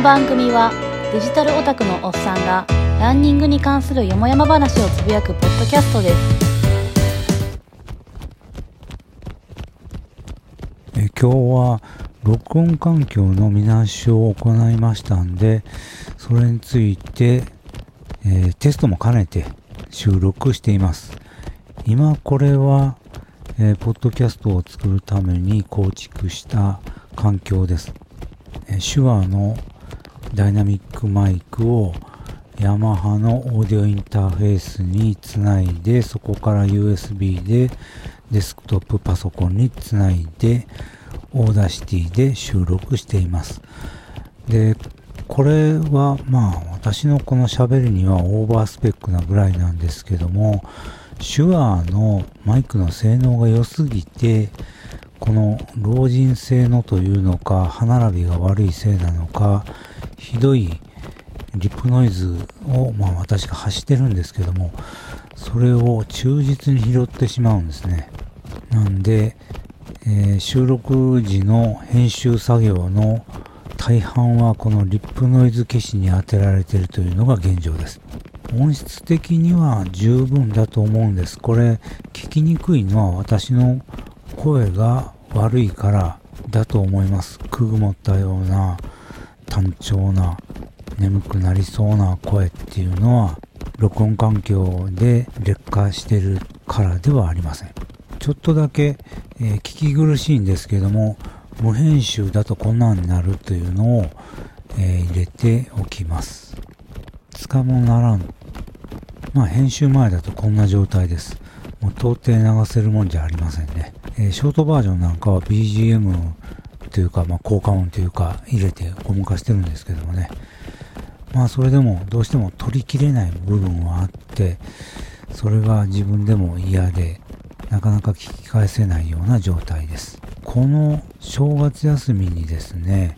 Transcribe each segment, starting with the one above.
の番組はデジタルオタクのおっさんがランニングに関するよもやま話をつぶやくポッドキャストですえ今日は録音環境の見直しを行いましたんで、それについて、えー、テストも兼ねて収録しています。今これは、えー、ポッドキャストを作るために構築した環境です。えー、 Shure のダイナミックマイクをヤマハのオーディオインターフェースにつないで、そこから USB でデスクトップパソコンにつないで、 Audacity で収録しています。で、これはまあ私のこの喋りにはオーバースペックなぐらいなんですけども、 Shure のマイクの性能が良すぎて、この老人性のというのか、歯並びが悪いせいなのか、ひどいリップノイズを、まあ私が発してるんですけども、それを忠実に拾ってしまうんですね。なんで、えー、収録時の編集作業の大半はこのリップノイズ消しに当てられているというのが現状です。音質的には十分だと思うんです。これ聞きにくいのは私の声が悪いからだと思います。くぐもったような単調な眠くなりそうな声っていうのは録音環境で劣化してるからではありません。ちょっとだけ、えー、聞き苦しいんですけども、無編集だとこんなんになるというのを、えー、入れておきます。つかもならん。まあ編集前だとこんな状態です。もう到底流せるもんじゃありませんね。えー、ショートバージョンなんかは BGM というか、まあ効果音というか入れてゴム化してるんですけどもね。まあそれでもどうしても取りきれない部分はあって、それが自分でも嫌で、なかなか聞き返せないような状態です。この正月休みにですね、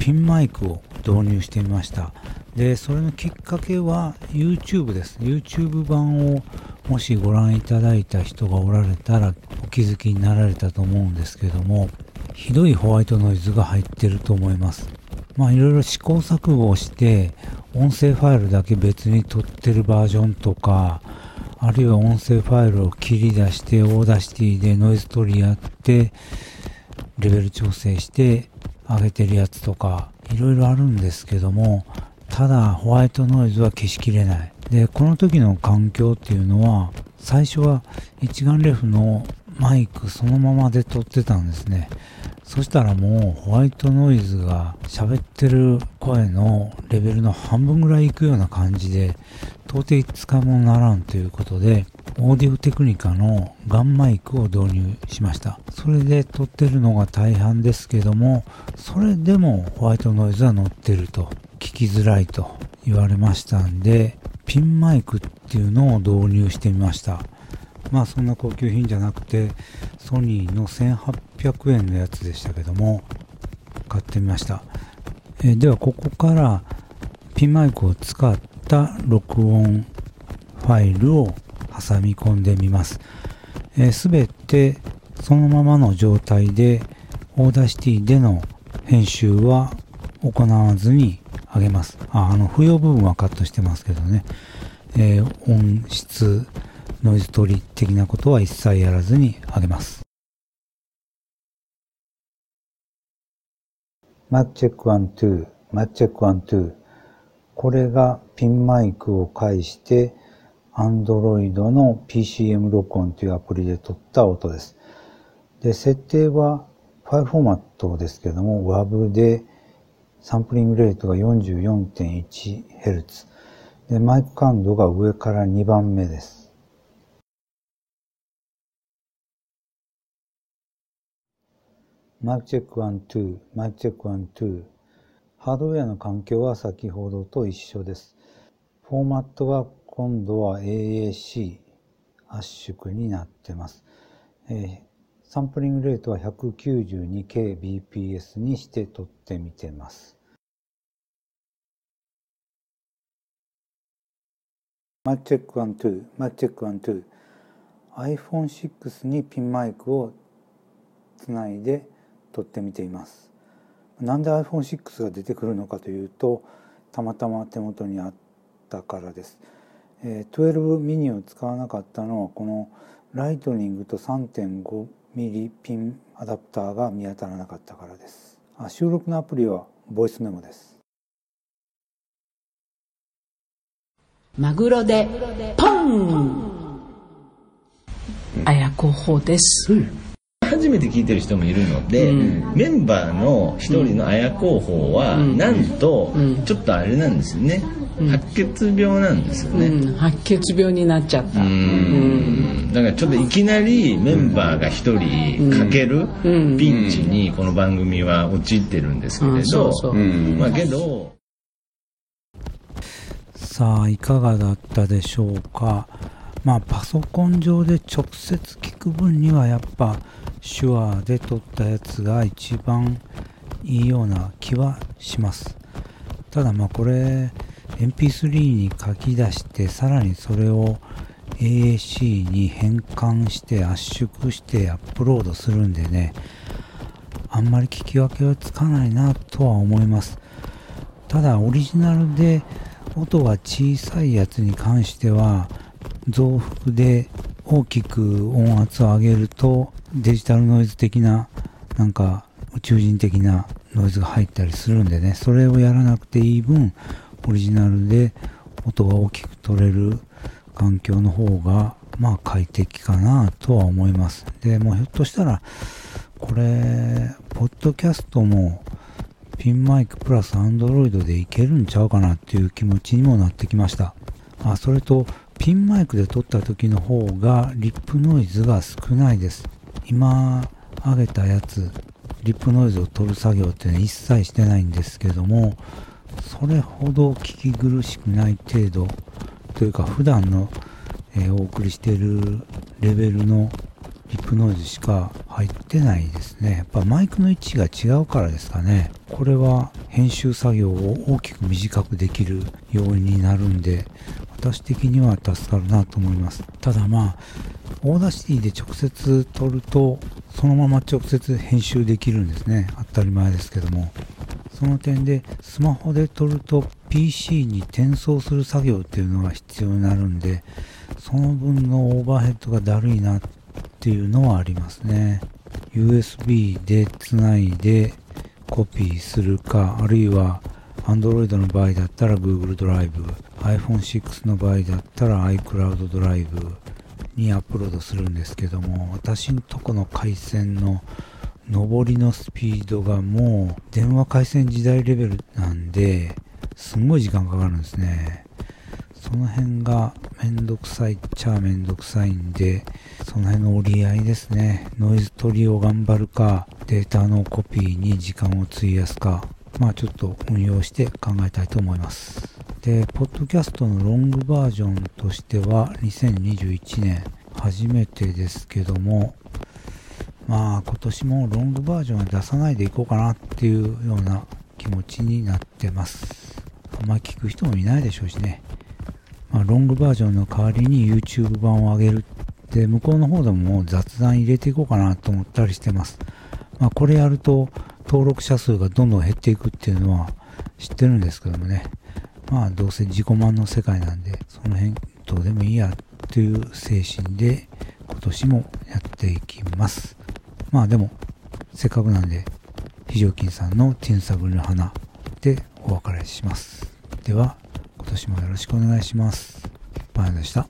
ピンマイクを導入してみました。で、それのきっかけは YouTube です。YouTube 版をもしご覧いただいた人がおられたらお気づきになられたと思うんですけども、ひどいホワイトノイズが入ってると思います。まあいろいろ試行錯誤をして、音声ファイルだけ別に撮ってるバージョンとか、あるいは音声ファイルを切り出して、 Audacity でノイズ取りやって、レベル調整して上げてるやつとか、いろいろあるんですけども、ただホワイトノイズは消しきれない。で、この時の環境っていうのは、最初は一眼レフのマイクそのままで撮ってたんですね。そしたらもうホワイトノイズが喋ってる声のレベルの半分ぐらいいくような感じで、到底使うもならんということで、オーディオテクニカのガンマイクを導入しました。それで撮ってるのが大半ですけども、それでもホワイトノイズは乗ってると、聞きづらいと言われましたんで、ピンマイクっていうのを導入してみました。まあそんな高級品じゃなくて、ソニーの1800円のやつでしたけども、買ってみました。え、ではここからピンマイクを使った録音ファイルを挟み込んでみます。す、べ、てそのままの状態で Audacity での編集は行わずに上げます。ああの、不要部分はカットしてますけどね。えー、音質、ノイズ取り的なことは一切やらずに上げます。マイクチェック12、マイクチェック12。これがピンマイクを介して Android の PCM 録音というアプリで撮った音です。で、設定はファイルフォーマットですけども WAV でサンプリングレートが 44.1Hz。で、マイク感度が上から2番目です。マイクチェック1、2、マイクチェック1、2。ハードウェアの環境は先ほどと一緒です。フォーマットは今度は AAC 圧縮になってます。えー、サンプリングレートは 192kbps にして撮ってみてます。マイクチェック1、2、マイクチェック1、2。iPhone6 にピンマイクをつないで撮ってみています。なんで iPhone6 が出てくるのかというとたまたま手元にあったからです。えー、12ミニを使わなかったのはこのライトニングと3.5ミリピンアダプターが見当たらなかったからです。あ収録のアプリはボイスメモです。マグロでポン、あやこほです。うん初めて聞いてる人もいるので、うん、メンバーの一人の綾候補は、うん、なんと、ちょっとあれなんですよね、白血病なんですよね、白血病になっちゃった。うん。だからちょっといきなりメンバーが一人かけるピンチにこの番組は陥ってるんですけれど、まあけどさあいかがだったでしょうか。まあパソコン上で直接聞く分にはやっぱ手話で撮ったやつが一番いいような気はします。ただまあこれ MP3 に書き出してさらにそれを AAC に変換して圧縮してアップロードするんでねあんまり聞き分けはつかないなとは思います。ただオリジナルで音が小さいやつに関しては増幅で大きく音圧を上げるとデジタルノイズ的ななんか宇宙人的なノイズが入ったりするんでね。それをやらなくていい分オリジナルで音が大きく取れる環境の方がまあ快適かなとは思います。でもうひょっとしたらこれポッドキャストもピンマイクプラスアンドロイドでいけるんちゃうかなっていう気持ちにもなってきました。あそれとピンマイクで撮った時の方がリップノイズが少ないです。今上げたやつ、リップノイズを取る作業っていうのは一切してないんですけども、それほど聞き苦しくない程度というか普段の、えー、お送りしているレベルのリップノイズしか入ってないですね。やっぱマイクの位置が違うからですかね。これは編集作業を大きく短くできる要因になるんで、私的には助かるなと思います。ただまあ、 Audacity で直接撮ると、そのまま直接編集できるんですね。当たり前ですけども。その点で、スマホで撮ると PC に転送する作業っていうのが必要になるんで、その分のオーバーヘッドがだるいなってっていうのはありますね。USB でつないでコピーするか、あるいは Android の場合だったら Google ドライブ、iPhone6 の場合だったら iCloud ドライブにアップロードするんですけども、私のとこの回線の上りのスピードがもう電話回線時代レベルなんで、すんごい時間かかるんですね。その辺がめんどくさいっちゃめんどくさいんで、その辺の折り合いですね。ノイズ取りを頑張るか、データのコピーに時間を費やすか、まあちょっと運用して考えたいと思います。で、ポッドキャストのロングバージョンとしては2021年初めてですけども、まあ今年もロングバージョンは出さないでいこうかなっていうような気持ちになってます。あんまり聞く人もいないでしょうしね。まあ、ロングバージョンの代わりに YouTube 版を上げるって向こうの方でももう雑談入れていこうかなと思ったりしてます。まあこれやると登録者数がどんどん減っていくっていうのは知ってるんですけどもね。まあどうせ自己満の世界なんで、その辺どうでもいいやという精神で今年もやっていきます。まあでも、せっかくなんで、非常勤さんのティンサグルの花でお別れします。では、年もよろしくお願いします。バイでした。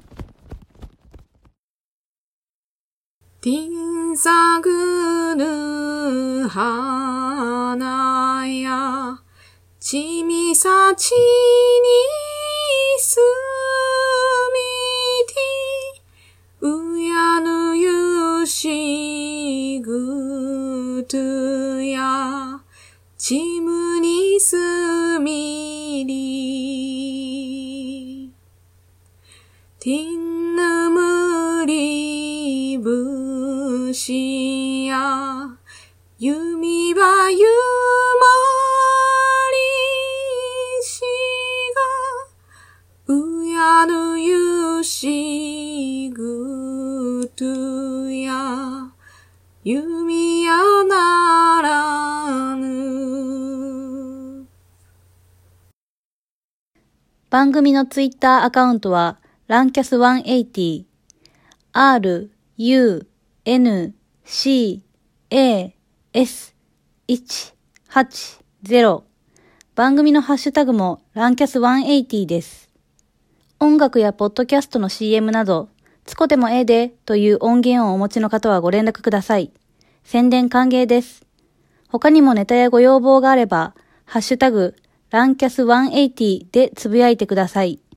ティンサグル花やちみさちにすみてうやぬゆしぐとやちむにすみティンヌムリブシア。弓は夢リシが。うやぬゆしぐとや。弓やならぬ。番組のツイッターアカウントはランキャス180、r, u, n, c, a, s, 180番組のハッシュタグもランキャス180です。音楽やポッドキャストの CM など、つこでもええでという音源をお持ちの方はご連絡ください。宣伝歓迎です。他にもネタやご要望があれば、ハッシュタグ、ランキャス180でつぶやいてください。